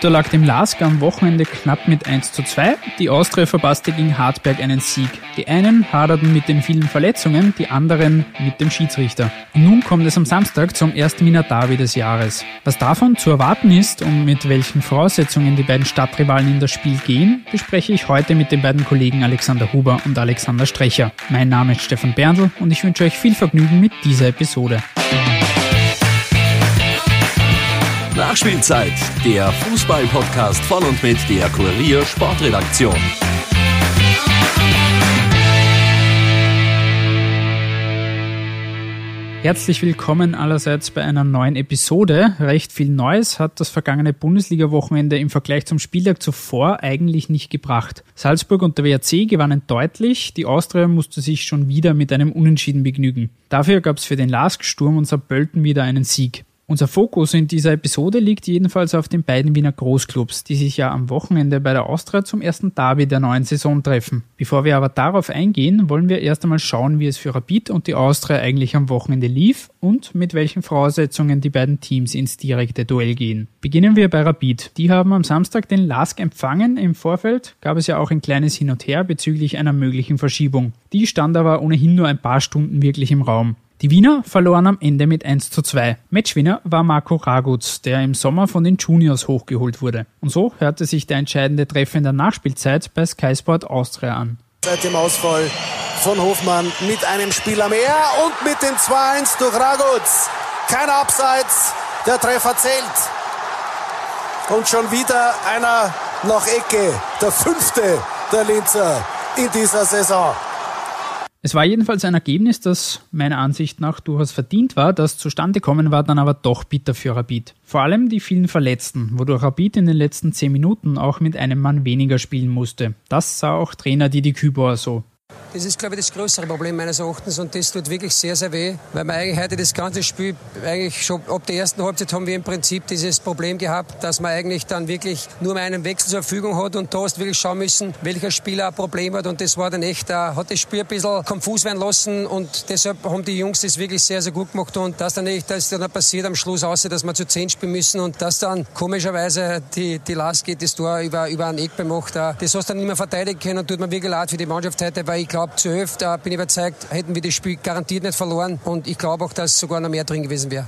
Unterlag dem LASK am Wochenende knapp mit 1 zu 2. Die Austria verpasste gegen Hartberg einen Sieg. Die einen haderten mit den vielen Verletzungen, die anderen mit dem Schiedsrichter. Und nun kommt es am Samstag zum ersten Wiener des Jahres. Was davon zu erwarten ist und mit welchen Voraussetzungen die beiden Stadtrivalen in das Spiel gehen, bespreche ich heute mit den beiden Kollegen Alexander Huber und Alexander Strecher. Mein Name ist Stefan Berndl und ich wünsche euch viel Vergnügen mit dieser Episode. Nachspielzeit, der Fußball-Podcast von und mit der Kurier Sportredaktion. Herzlich willkommen allerseits bei einer neuen Episode. Recht viel Neues hat das vergangene Bundesliga-Wochenende im Vergleich zum Spieltag zuvor eigentlich nicht gebracht. Salzburg und der WRC gewannen deutlich, die Austria musste sich schon wieder mit einem Unentschieden begnügen. Dafür gab es für den Lask-Sturm und Saarbrücken wieder einen Sieg. Unser Fokus in dieser Episode liegt jedenfalls auf den beiden Wiener Großclubs, die sich ja am Wochenende bei der Austria zum ersten Derby der neuen Saison treffen. Bevor wir aber darauf eingehen, wollen wir erst einmal schauen, wie es für Rapid und die Austria eigentlich am Wochenende lief und mit welchen Voraussetzungen die beiden Teams ins direkte Duell gehen. Beginnen wir bei Rapid. Die haben am Samstag den Lask empfangen. Im Vorfeld gab es ja auch ein kleines Hin und Her bezüglich einer möglichen Verschiebung. Die stand aber ohnehin nur ein paar Stunden wirklich im Raum. Die Wiener verloren am Ende mit 1 zu 2. Matchwinner war Marco Raguz, der im Sommer von den Juniors hochgeholt wurde. Und so hörte sich der entscheidende Treffer in der Nachspielzeit bei Sky Sport Austria an. Seit dem Ausfall von Hofmann mit einem Spieler mehr und mit dem 2-1 durch Raguz. Kein Abseits, der Treffer zählt. Und schon wieder einer nach Ecke, der fünfte der Linzer in dieser Saison. Es war jedenfalls ein Ergebnis, das meiner Ansicht nach durchaus verdient war. Das zustande kommen war dann aber doch bitter für Rapid. Vor allem die vielen Verletzten, wodurch Rapid in den letzten zehn Minuten auch mit einem Mann weniger spielen musste. Das sah auch Trainer Didi Kübauer so. Das ist, glaube ich, das größere Problem meines Erachtens und das tut wirklich sehr, sehr weh, weil wir eigentlich heute das ganze Spiel, eigentlich schon ab der ersten Halbzeit haben wir im Prinzip dieses Problem gehabt, dass man eigentlich dann wirklich nur mehr einen Wechsel zur Verfügung hat und da hast wirklich schauen müssen, welcher Spieler ein Problem hat und das war dann echt, uh, hat das Spiel ein bisschen konfus werden lassen und deshalb haben die Jungs das wirklich sehr, sehr gut gemacht und das dann echt, das dann passiert am Schluss aus, dass wir zu zehn spielen müssen und das dann komischerweise die, die Last geht, das Tor über, über einen Eck macht, uh, das hast du dann nicht mehr verteidigen können und tut mir wirklich leid für die Mannschaft heute, weil ich glaube, zu elf, bin ich überzeugt, hätten wir das Spiel garantiert nicht verloren. Und ich glaube auch, dass sogar noch mehr drin gewesen wäre.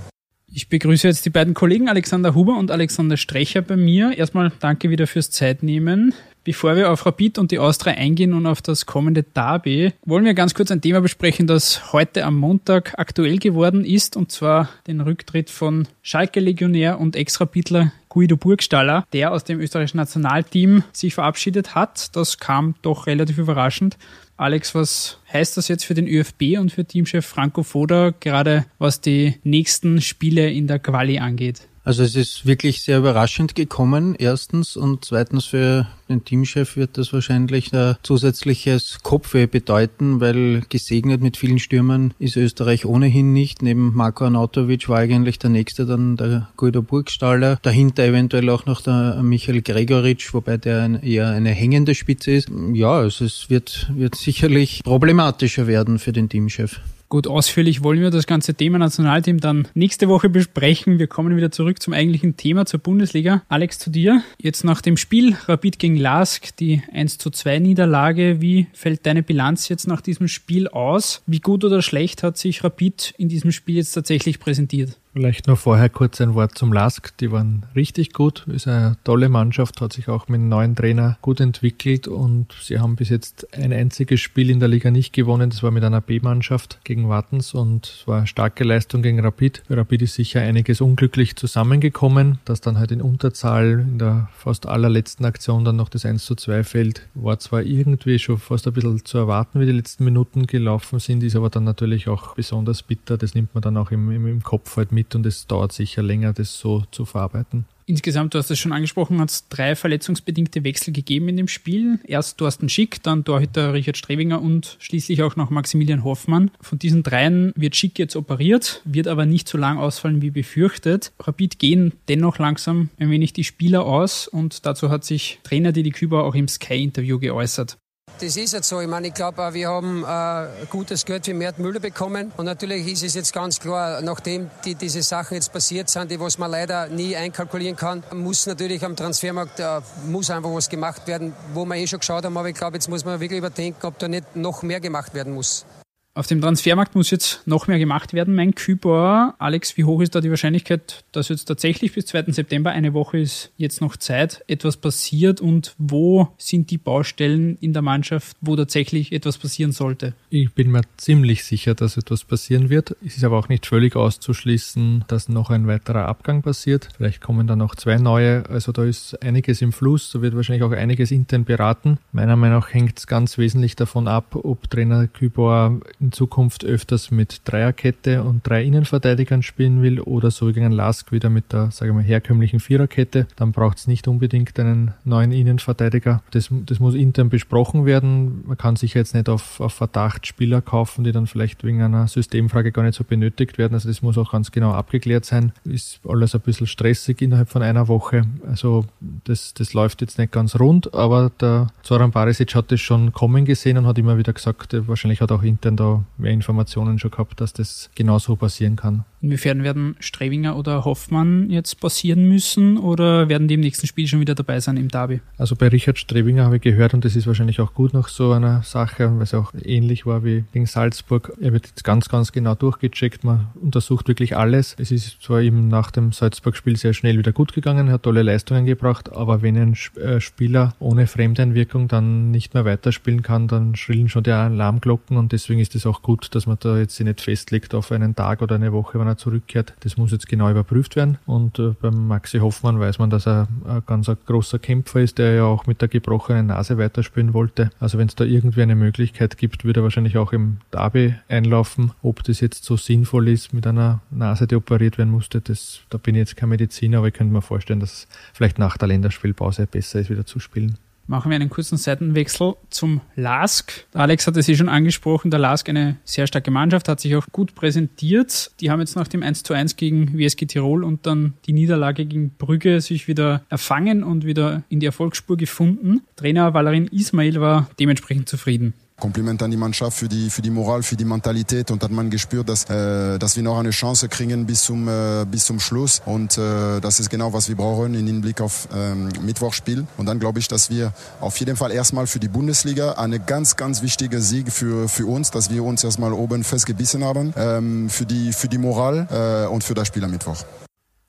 Ich begrüße jetzt die beiden Kollegen Alexander Huber und Alexander Strecher bei mir. Erstmal danke wieder fürs Zeitnehmen. Bevor wir auf Rapid und die Austria eingehen und auf das kommende Derby, wollen wir ganz kurz ein Thema besprechen, das heute am Montag aktuell geworden ist, und zwar den Rücktritt von Schalke-Legionär und Ex-Rapidler Guido Burgstaller, der aus dem österreichischen Nationalteam sich verabschiedet hat. Das kam doch relativ überraschend. Alex, was heißt das jetzt für den ÖFB und für Teamchef Franco Foda, gerade was die nächsten Spiele in der Quali angeht? Also es ist wirklich sehr überraschend gekommen, erstens. Und zweitens für den Teamchef wird das wahrscheinlich ein zusätzliches Kopfweh bedeuten, weil gesegnet mit vielen Stürmern ist Österreich ohnehin nicht. Neben Marko Arnautovic war eigentlich der nächste dann der Guido Burgstaller. Dahinter eventuell auch noch der Michael Gregoritsch, wobei der eher eine hängende Spitze ist. Ja, also es wird, wird sicherlich problematischer werden für den Teamchef. Gut, ausführlich wollen wir das ganze Thema Nationalteam dann nächste Woche besprechen. Wir kommen wieder zurück zum eigentlichen Thema, zur Bundesliga. Alex, zu dir. Jetzt nach dem Spiel Rapid gegen Lask, die 1 zu 2 Niederlage. Wie fällt deine Bilanz jetzt nach diesem Spiel aus? Wie gut oder schlecht hat sich Rapid in diesem Spiel jetzt tatsächlich präsentiert? Vielleicht noch vorher kurz ein Wort zum Lask. Die waren richtig gut, ist eine tolle Mannschaft, hat sich auch mit einem neuen Trainer gut entwickelt und sie haben bis jetzt ein einziges Spiel in der Liga nicht gewonnen. Das war mit einer B-Mannschaft gegen Wartens und es war eine starke Leistung gegen Rapid. Für Rapid ist sicher einiges unglücklich zusammengekommen, dass dann halt in Unterzahl in der fast allerletzten Aktion dann noch das 1 zu 2 fällt. War zwar irgendwie schon fast ein bisschen zu erwarten, wie die letzten Minuten gelaufen sind, ist aber dann natürlich auch besonders bitter. Das nimmt man dann auch im, im, im Kopf halt mit mit und es dauert sicher länger, das so zu verarbeiten. Insgesamt, du hast es schon angesprochen, hat es drei verletzungsbedingte Wechsel gegeben in dem Spiel. Erst Thorsten Schick, dann Torhüter Richard Strebinger und schließlich auch noch Maximilian Hoffmann. Von diesen dreien wird Schick jetzt operiert, wird aber nicht so lang ausfallen wie befürchtet. Rapid gehen dennoch langsam ein wenig die Spieler aus und dazu hat sich Trainer Didi Küber auch im Sky-Interview geäußert. Das ist jetzt so. Ich meine, ich glaube, wir haben äh, gutes Geld für Mert Müller bekommen. Und natürlich ist es jetzt ganz klar, nachdem die, diese Sachen jetzt passiert sind, die was man leider nie einkalkulieren kann, muss natürlich am Transfermarkt äh, muss einfach was gemacht werden, wo wir eh schon geschaut haben. Aber ich glaube, jetzt muss man wirklich überdenken, ob da nicht noch mehr gemacht werden muss. Auf dem Transfermarkt muss jetzt noch mehr gemacht werden. Mein Kübauer, Alex, wie hoch ist da die Wahrscheinlichkeit, dass jetzt tatsächlich bis 2. September, eine Woche ist jetzt noch Zeit, etwas passiert und wo sind die Baustellen in der Mannschaft, wo tatsächlich etwas passieren sollte? Ich bin mir ziemlich sicher, dass etwas passieren wird. Es ist aber auch nicht völlig auszuschließen, dass noch ein weiterer Abgang passiert. Vielleicht kommen da noch zwei neue. Also da ist einiges im Fluss. Da wird wahrscheinlich auch einiges intern beraten. Meiner Meinung nach hängt es ganz wesentlich davon ab, ob Trainer Kübauer in Zukunft öfters mit Dreierkette und drei Innenverteidigern spielen will oder so wie gegen Lask wieder mit der, sage ich mal, herkömmlichen Viererkette, dann braucht es nicht unbedingt einen neuen Innenverteidiger. Das, das muss intern besprochen werden. Man kann sich jetzt nicht auf, auf Verdacht Spieler kaufen, die dann vielleicht wegen einer Systemfrage gar nicht so benötigt werden. Also das muss auch ganz genau abgeklärt sein. Ist alles ein bisschen stressig innerhalb von einer Woche. Also das, das läuft jetzt nicht ganz rund, aber der Zoran Barisic hat das schon kommen gesehen und hat immer wieder gesagt, wahrscheinlich hat auch intern da mehr Informationen schon gehabt, dass das genauso passieren kann. Inwiefern werden Strevinger oder Hoffmann jetzt passieren müssen oder werden die im nächsten Spiel schon wieder dabei sein im Derby? Also bei Richard Strevinger habe ich gehört und das ist wahrscheinlich auch gut nach so einer Sache, weil es auch ähnlich war wie gegen Salzburg. Er wird jetzt ganz, ganz genau durchgecheckt. Man untersucht wirklich alles. Es ist zwar ihm nach dem Salzburg-Spiel sehr schnell wieder gut gegangen, hat tolle Leistungen gebracht, aber wenn ein äh, Spieler ohne Fremdeinwirkung dann nicht mehr weiterspielen kann, dann schrillen schon die Alarmglocken und deswegen ist es auch gut, dass man da jetzt nicht festlegt auf einen Tag oder eine Woche, wenn er zurückkehrt. Das muss jetzt genau überprüft werden. Und äh, beim Maxi Hoffmann weiß man, dass er ein ganz großer Kämpfer ist, der ja auch mit der gebrochenen Nase weiterspielen wollte. Also wenn es da irgendwie eine Möglichkeit gibt, würde er wahrscheinlich auch im Derby einlaufen. Ob das jetzt so sinnvoll ist mit einer Nase, die operiert werden musste, das, da bin ich jetzt kein Mediziner, aber ich könnte mir vorstellen, dass es vielleicht nach der Länderspielpause besser ist, wieder zu spielen. Machen wir einen kurzen Seitenwechsel zum LASK. Alex hat es eh schon angesprochen, der LASK eine sehr starke Mannschaft, hat sich auch gut präsentiert. Die haben jetzt nach dem 1 zu 1 gegen WSG Tirol und dann die Niederlage gegen Brügge sich wieder erfangen und wieder in die Erfolgsspur gefunden. Trainer Valerin Ismail war dementsprechend zufrieden. Kompliment an die Mannschaft für die, für die Moral, für die Mentalität. Und hat man gespürt, dass, äh, dass wir noch eine Chance kriegen bis zum, äh, bis zum Schluss. Und äh, das ist genau, was wir brauchen im Hinblick auf ähm, Mittwochspiel. Und dann glaube ich, dass wir auf jeden Fall erstmal für die Bundesliga eine ganz, ganz wichtige Sieg für, für uns, dass wir uns erstmal oben festgebissen haben, ähm, für, die, für die Moral äh, und für das Spiel am Mittwoch.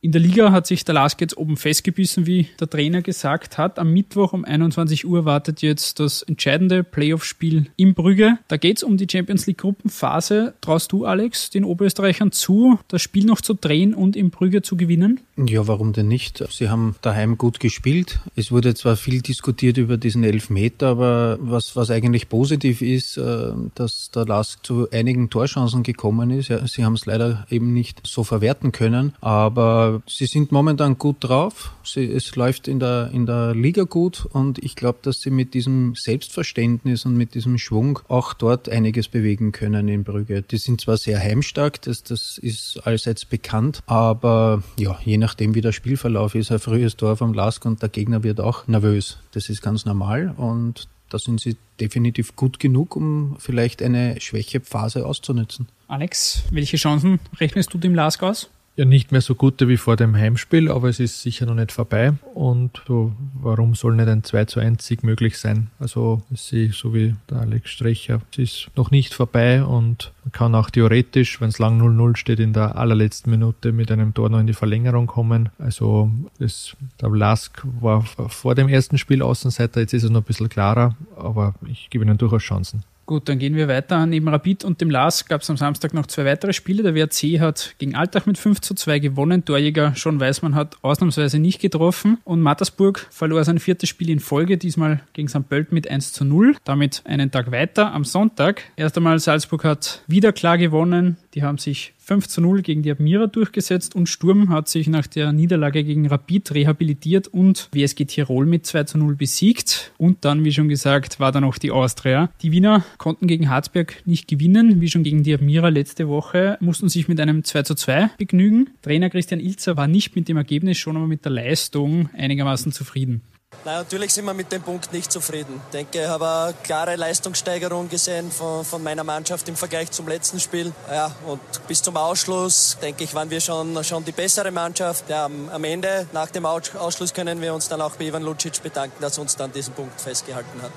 In der Liga hat sich der Lask jetzt oben festgebissen, wie der Trainer gesagt hat. Am Mittwoch um 21 Uhr wartet jetzt das entscheidende Playoff-Spiel in Brügge. Da geht's um die Champions League Gruppenphase. Traust du, Alex, den Oberösterreichern zu, das Spiel noch zu drehen und in Brügge zu gewinnen? Ja, warum denn nicht? Sie haben daheim gut gespielt. Es wurde zwar viel diskutiert über diesen Elfmeter, aber was, was eigentlich positiv ist, äh, dass der Lask zu einigen Torchancen gekommen ist. Sie haben es leider eben nicht so verwerten können, aber sie sind momentan gut drauf. Sie, es läuft in der, in der Liga gut und ich glaube, dass sie mit diesem Selbstverständnis und mit diesem Schwung auch dort einiges bewegen können in Brügge. Die sind zwar sehr heimstark, das, das ist allseits bekannt, aber ja, je nachdem wie der Spielverlauf ist, ein frühes Tor vom Lask und der Gegner wird auch nervös. Das ist ganz normal und da sind sie definitiv gut genug, um vielleicht eine Schwächephase auszunutzen. Alex, welche Chancen rechnest du dem Lask aus? Ja nicht mehr so gute wie vor dem Heimspiel, aber es ist sicher noch nicht vorbei. Und so, warum soll nicht ein 2 zu 1 Sieg möglich sein? Also sie, so wie der Alex Strecher, es ist noch nicht vorbei und man kann auch theoretisch, wenn es lang 0-0 steht, in der allerletzten Minute mit einem Tor noch in die Verlängerung kommen. Also das, der Lask war vor dem ersten Spiel Außenseiter, jetzt ist es noch ein bisschen klarer, aber ich gebe ihnen durchaus Chancen. Gut, dann gehen wir weiter. Neben Rapid und dem Lars gab es am Samstag noch zwei weitere Spiele. Der WRC hat gegen Altach mit 5 zu 2 gewonnen. Torjäger Schon Weißmann hat ausnahmsweise nicht getroffen. Und Mattersburg verlor sein viertes Spiel in Folge, diesmal gegen St. Pölten mit 1 zu 0. Damit einen Tag weiter am Sonntag. Erst einmal Salzburg hat wieder klar gewonnen. Die haben sich 5 zu 0 gegen die Admira durchgesetzt und Sturm hat sich nach der Niederlage gegen Rapid rehabilitiert und WSG Tirol mit 2 zu 0 besiegt. Und dann, wie schon gesagt, war da noch die Austria. Die Wiener konnten gegen Harzberg nicht gewinnen, wie schon gegen die Admira letzte Woche, mussten sich mit einem 2 zu 2 begnügen. Trainer Christian Ilzer war nicht mit dem Ergebnis, schon aber mit der Leistung einigermaßen zufrieden. Nein, natürlich sind wir mit dem Punkt nicht zufrieden. Ich denke, ich habe eine klare Leistungssteigerung gesehen von, von, meiner Mannschaft im Vergleich zum letzten Spiel. Ja, und bis zum Ausschluss, denke ich, waren wir schon, schon die bessere Mannschaft. Ja, am, Ende, nach dem Ausschluss, können wir uns dann auch bei Ivan Lucic bedanken, dass uns dann diesen Punkt festgehalten hat.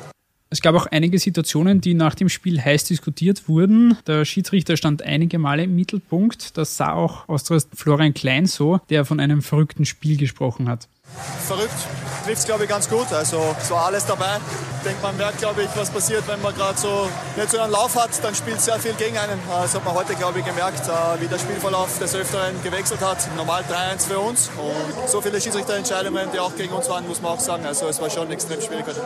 Es gab auch einige Situationen, die nach dem Spiel heiß diskutiert wurden. Der Schiedsrichter stand einige Male im Mittelpunkt. Das sah auch Austrias Florian Klein so, der von einem verrückten Spiel gesprochen hat. Verrückt trifft es, glaube ich, ganz gut. Also es war alles dabei. Ich denke, man merkt, glaube ich, was passiert, wenn man gerade so nicht so einen Lauf hat, dann spielt sehr viel gegen einen. Das hat man heute, glaube ich, gemerkt, äh, wie der Spielverlauf des Öfteren gewechselt hat. Normal 3-1 für uns und so viele Schiedsrichterentscheidungen, die auch gegen uns waren, muss man auch sagen. Also es war schon extrem schwierig.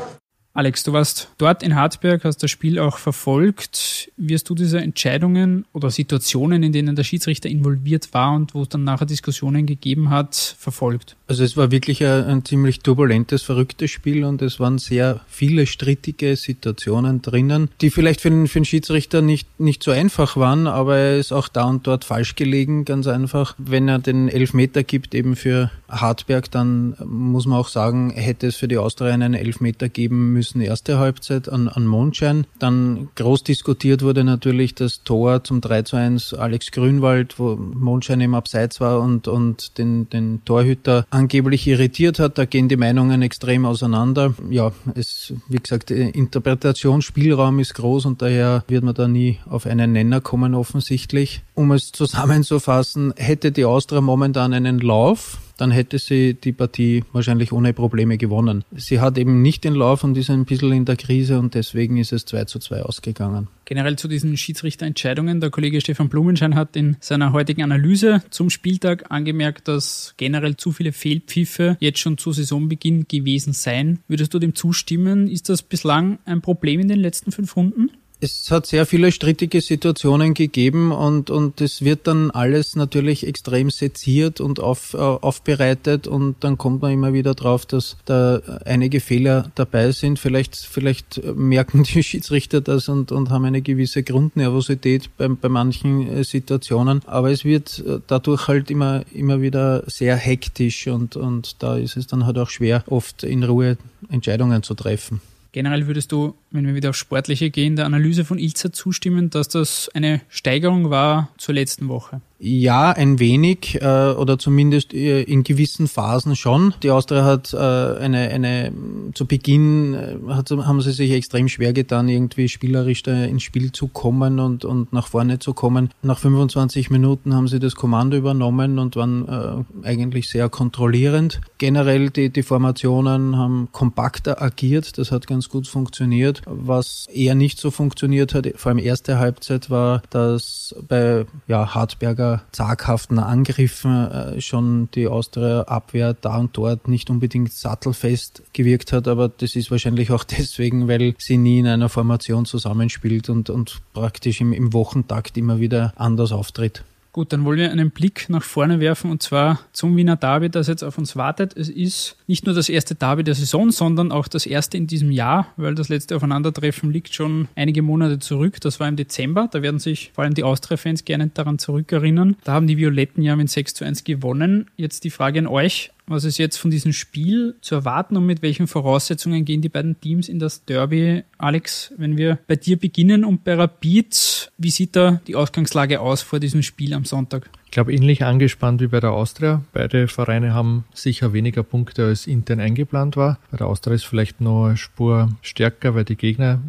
Alex, du warst dort in Hartberg, hast das Spiel auch verfolgt. Wirst du diese Entscheidungen oder Situationen, in denen der Schiedsrichter involviert war und wo es dann nachher Diskussionen gegeben hat, verfolgt? Also es war wirklich ein, ein ziemlich turbulentes, verrücktes Spiel und es waren sehr viele strittige Situationen drinnen, die vielleicht für den, für den Schiedsrichter nicht, nicht so einfach waren, aber er ist auch da und dort falsch gelegen, ganz einfach. Wenn er den Elfmeter gibt eben für Hartberg, dann muss man auch sagen, hätte es für die Austria einen Elfmeter geben müssen erste Halbzeit an, an Mondschein. Dann groß diskutiert wurde natürlich das Tor zum 3 zu 1 Alex Grünwald, wo Mondschein im Abseits war und, und den, den Torhüter angeblich irritiert hat. Da gehen die Meinungen extrem auseinander. Ja, es, wie gesagt, Interpretationsspielraum ist groß und daher wird man da nie auf einen Nenner kommen offensichtlich. Um es zusammenzufassen, hätte die Austria momentan einen Lauf, dann hätte sie die Partie wahrscheinlich ohne Probleme gewonnen. Sie hat eben nicht den Lauf und ist ein bisschen in der Krise und deswegen ist es 2 zu 2 ausgegangen. Generell zu diesen Schiedsrichterentscheidungen. Der Kollege Stefan Blumenschein hat in seiner heutigen Analyse zum Spieltag angemerkt, dass generell zu viele Fehlpfiffe jetzt schon zu Saisonbeginn gewesen seien. Würdest du dem zustimmen? Ist das bislang ein Problem in den letzten fünf Runden? Es hat sehr viele strittige Situationen gegeben und, und es wird dann alles natürlich extrem seziert und auf, äh, aufbereitet und dann kommt man immer wieder drauf, dass da einige Fehler dabei sind. Vielleicht, vielleicht merken die Schiedsrichter das und, und haben eine gewisse Grundnervosität bei, bei manchen äh, Situationen, aber es wird äh, dadurch halt immer, immer wieder sehr hektisch und, und da ist es dann halt auch schwer, oft in Ruhe Entscheidungen zu treffen. Generell würdest du, wenn wir wieder auf Sportliche gehen, der Analyse von Ilza zustimmen, dass das eine Steigerung war zur letzten Woche? Ja, ein wenig äh, oder zumindest äh, in gewissen Phasen schon. Die Austria hat äh, eine, eine zu Beginn äh, hat, haben sie sich extrem schwer getan, irgendwie spielerisch da ins Spiel zu kommen und, und nach vorne zu kommen. Nach 25 Minuten haben sie das Kommando übernommen und waren äh, eigentlich sehr kontrollierend. Generell die, die Formationen haben kompakter agiert, das hat ganz gut funktioniert. Was eher nicht so funktioniert hat, vor allem erste Halbzeit, war, dass bei ja, Hartberger zaghaften Angriffen äh, schon die Austria-Abwehr da und dort nicht unbedingt sattelfest gewirkt hat, aber das ist wahrscheinlich auch deswegen, weil sie nie in einer Formation zusammenspielt und, und praktisch im, im Wochentakt immer wieder anders auftritt. Gut, dann wollen wir einen Blick nach vorne werfen und zwar zum Wiener Derby, das jetzt auf uns wartet. Es ist nicht nur das erste Derby der Saison, sondern auch das erste in diesem Jahr, weil das letzte Aufeinandertreffen liegt schon einige Monate zurück. Das war im Dezember. Da werden sich vor allem die Austria-Fans gerne daran zurückerinnern. Da haben die Violetten ja mit 6 zu 1 gewonnen. Jetzt die Frage an euch. Was ist jetzt von diesem Spiel zu erwarten und mit welchen Voraussetzungen gehen die beiden Teams in das Derby? Alex, wenn wir bei dir beginnen und bei Rapid, wie sieht da die Ausgangslage aus vor diesem Spiel am Sonntag? Ich glaube, ähnlich angespannt wie bei der Austria. Beide Vereine haben sicher weniger Punkte als intern eingeplant war. Bei der Austria ist vielleicht noch eine Spur stärker, weil die Gegner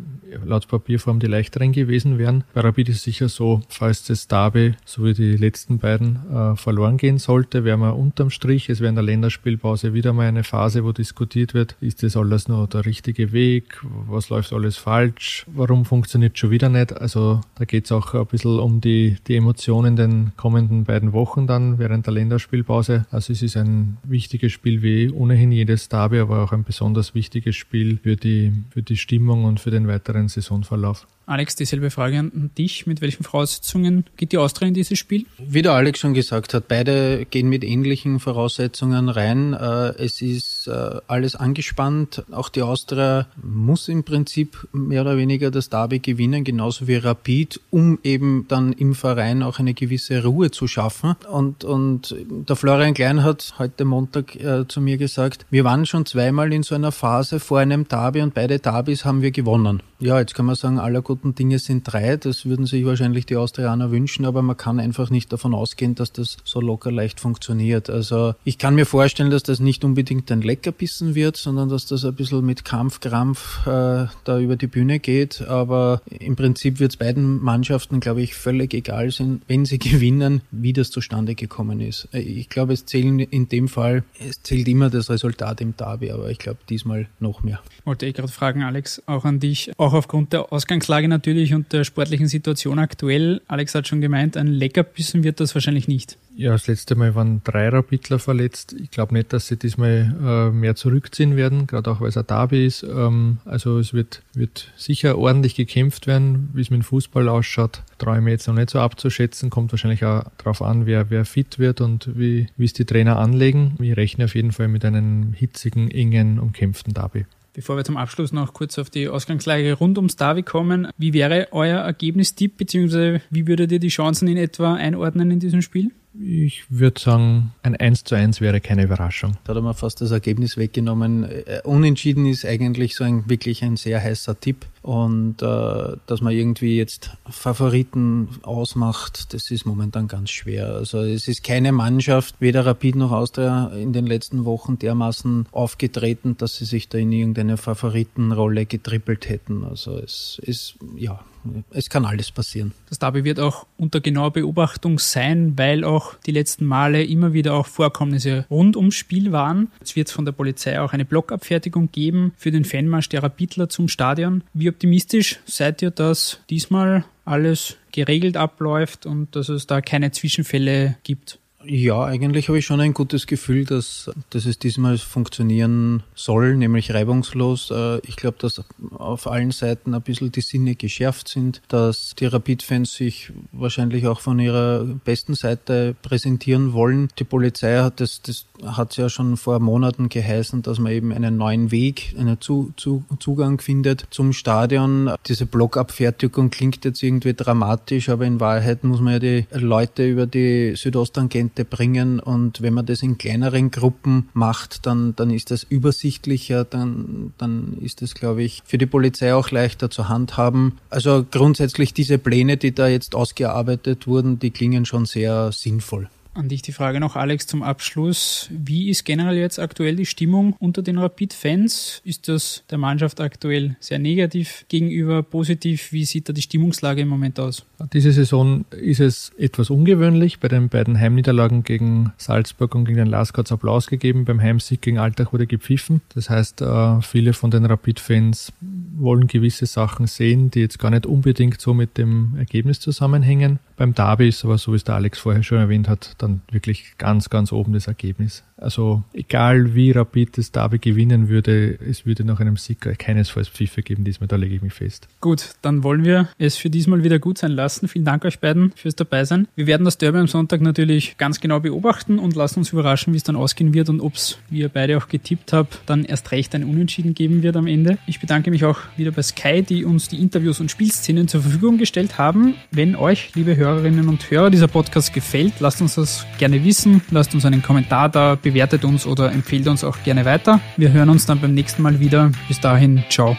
laut Papierform die leichteren gewesen wären. Bei Rapid ist sicher so, falls das Derby, so wie die letzten beiden, äh, verloren gehen sollte, wären wir unterm Strich. Es wäre in der Länderspielpause wieder mal eine Phase, wo diskutiert wird, ist das alles noch der richtige Weg? Was läuft alles falsch? Warum funktioniert schon wieder nicht? Also da geht es auch ein bisschen um die, die Emotionen den kommenden beiden Wochen dann während der Länderspielpause. Also es ist ein wichtiges Spiel wie ohnehin jedes Derby, aber auch ein besonders wichtiges Spiel für die, für die Stimmung und für den weiteren Saisonverlauf. Alex, dieselbe Frage an dich. Mit welchen Voraussetzungen geht die Austria in dieses Spiel? Wie der Alex schon gesagt hat, beide gehen mit ähnlichen Voraussetzungen rein. Äh, es ist äh, alles angespannt. Auch die Austria muss im Prinzip mehr oder weniger das Derby gewinnen, genauso wie Rapid, um eben dann im Verein auch eine gewisse Ruhe zu schaffen. Und, und der Florian Klein hat heute Montag äh, zu mir gesagt, wir waren schon zweimal in so einer Phase vor einem Derby und beide Derbys haben wir gewonnen. Ja, jetzt kann man sagen, aller guten Dinge sind drei. Das würden sich wahrscheinlich die Austrianer wünschen, aber man kann einfach nicht davon ausgehen, dass das so locker leicht funktioniert. Also ich kann mir vorstellen, dass das nicht unbedingt ein Leckerbissen wird, sondern dass das ein bisschen mit Kampf, Krampf äh, da über die Bühne geht. Aber im Prinzip wird es beiden Mannschaften, glaube ich, völlig egal sein, wenn sie gewinnen, wie das zustande gekommen ist. Ich glaube, es zählen in dem Fall, es zählt immer das Resultat im Derby, aber ich glaube diesmal noch mehr. Wollte ich gerade fragen, Alex, auch an dich, auch aufgrund der Ausgangslage natürlich und der sportlichen Situation aktuell. Alex hat schon gemeint, ein Leckerbissen wird das wahrscheinlich nicht. Ja, das letzte Mal waren drei Rapidler verletzt. Ich glaube nicht, dass sie diesmal äh, mehr zurückziehen werden, gerade auch weil es ein Derby ist. Ähm, also es wird, wird sicher ordentlich gekämpft werden, wie es mit dem Fußball ausschaut. Traue ich jetzt noch nicht so abzuschätzen. Kommt wahrscheinlich auch darauf an, wer, wer fit wird und wie, wie es die Trainer anlegen. Ich rechne auf jeden Fall mit einem hitzigen, engen, umkämpften Derby. Bevor wir zum Abschluss noch kurz auf die Ausgangslage rund ums Derby kommen, wie wäre euer Ergebnistipp, beziehungsweise wie würdet ihr die Chancen in etwa einordnen in diesem Spiel? Ich würde sagen, ein 1 zu 1 wäre keine Überraschung. Da hat er mir fast das Ergebnis weggenommen. Äh, unentschieden ist eigentlich so ein wirklich ein sehr heißer Tipp. Und äh, dass man irgendwie jetzt Favoriten ausmacht, das ist momentan ganz schwer. Also es ist keine Mannschaft, weder Rapid noch Austria in den letzten Wochen dermaßen aufgetreten, dass sie sich da in irgendeine Favoritenrolle getrippelt hätten. Also es ist, ja, es kann alles passieren. Das Derby wird auch unter genauer Beobachtung sein, weil auch die letzten Male immer wieder auch Vorkommnisse rund ums Spiel waren. Es wird von der Polizei auch eine Blockabfertigung geben für den Fanmarsch der Rapidler zum Stadion. Wie optimistisch seid ihr, dass diesmal alles geregelt abläuft und dass es da keine Zwischenfälle gibt? Ja, eigentlich habe ich schon ein gutes Gefühl, dass, dass es diesmal funktionieren soll, nämlich reibungslos. Äh, ich glaube, dass auf allen Seiten ein bisschen die Sinne geschärft sind, dass die Rapid-Fans sich wahrscheinlich auch von ihrer besten Seite präsentieren wollen. Die Polizei hat das, das hat ja schon vor Monaten geheißen, dass man eben einen neuen Weg, einen zu, zu, Zugang findet zum Stadion. Diese Blockabfertigung klingt jetzt irgendwie dramatisch, aber in Wahrheit muss man ja die Leute über die Südosttangente Elemente bringen und wenn man das in kleineren Gruppen macht, dann, dann ist das übersichtlicher, dann, dann ist das, glaube ich, für die Polizei auch leichter zu handhaben. Also grundsätzlich diese Pläne, die da jetzt ausgearbeitet wurden, die klingen schon sehr sinnvoll. An dich die Frage noch, Alex, zum Abschluss. Wie ist generell jetzt aktuell die Stimmung unter den Rapid-Fans? Ist das der Mannschaft aktuell sehr negativ gegenüber, positiv? Wie sieht da die Stimmungslage im Moment aus? Diese Saison ist es etwas ungewöhnlich. Bei den beiden Heimniederlagen gegen Salzburg und gegen den Lask hat es Applaus gegeben. Beim Heimsieg gegen Altach wurde gepfiffen. Das heißt, äh, viele von den Rapid-Fans wollen gewisse Sachen sehen, die jetzt gar nicht unbedingt so mit dem Ergebnis zusammenhängen. Beim Derby ist aber, so wie es der Alex vorher schon erwähnt hat, dann wirklich ganz, ganz oben das Ergebnis. Also egal wie Rapid das Derby gewinnen würde, es würde nach einem Sieg keinesfalls Pfiffe geben diesmal, da lege ich mich fest. Gut, dann wollen wir es für diesmal wieder gut sein lassen. Vielen Dank euch beiden fürs Dabeisein. Wir werden das Derby am Sonntag natürlich ganz genau beobachten und lassen uns überraschen, wie es dann ausgehen wird und ob es, wie ihr beide auch getippt habt, dann erst recht ein Unentschieden geben wird am Ende. Ich bedanke mich auch wieder bei Sky, die uns die Interviews und Spielszenen zur Verfügung gestellt haben. Wenn euch, liebe Hörerinnen und Hörer, dieser Podcast gefällt, lasst uns das gerne wissen. Lasst uns einen Kommentar da, bewertet uns oder empfehlt uns auch gerne weiter. Wir hören uns dann beim nächsten Mal wieder. Bis dahin, ciao.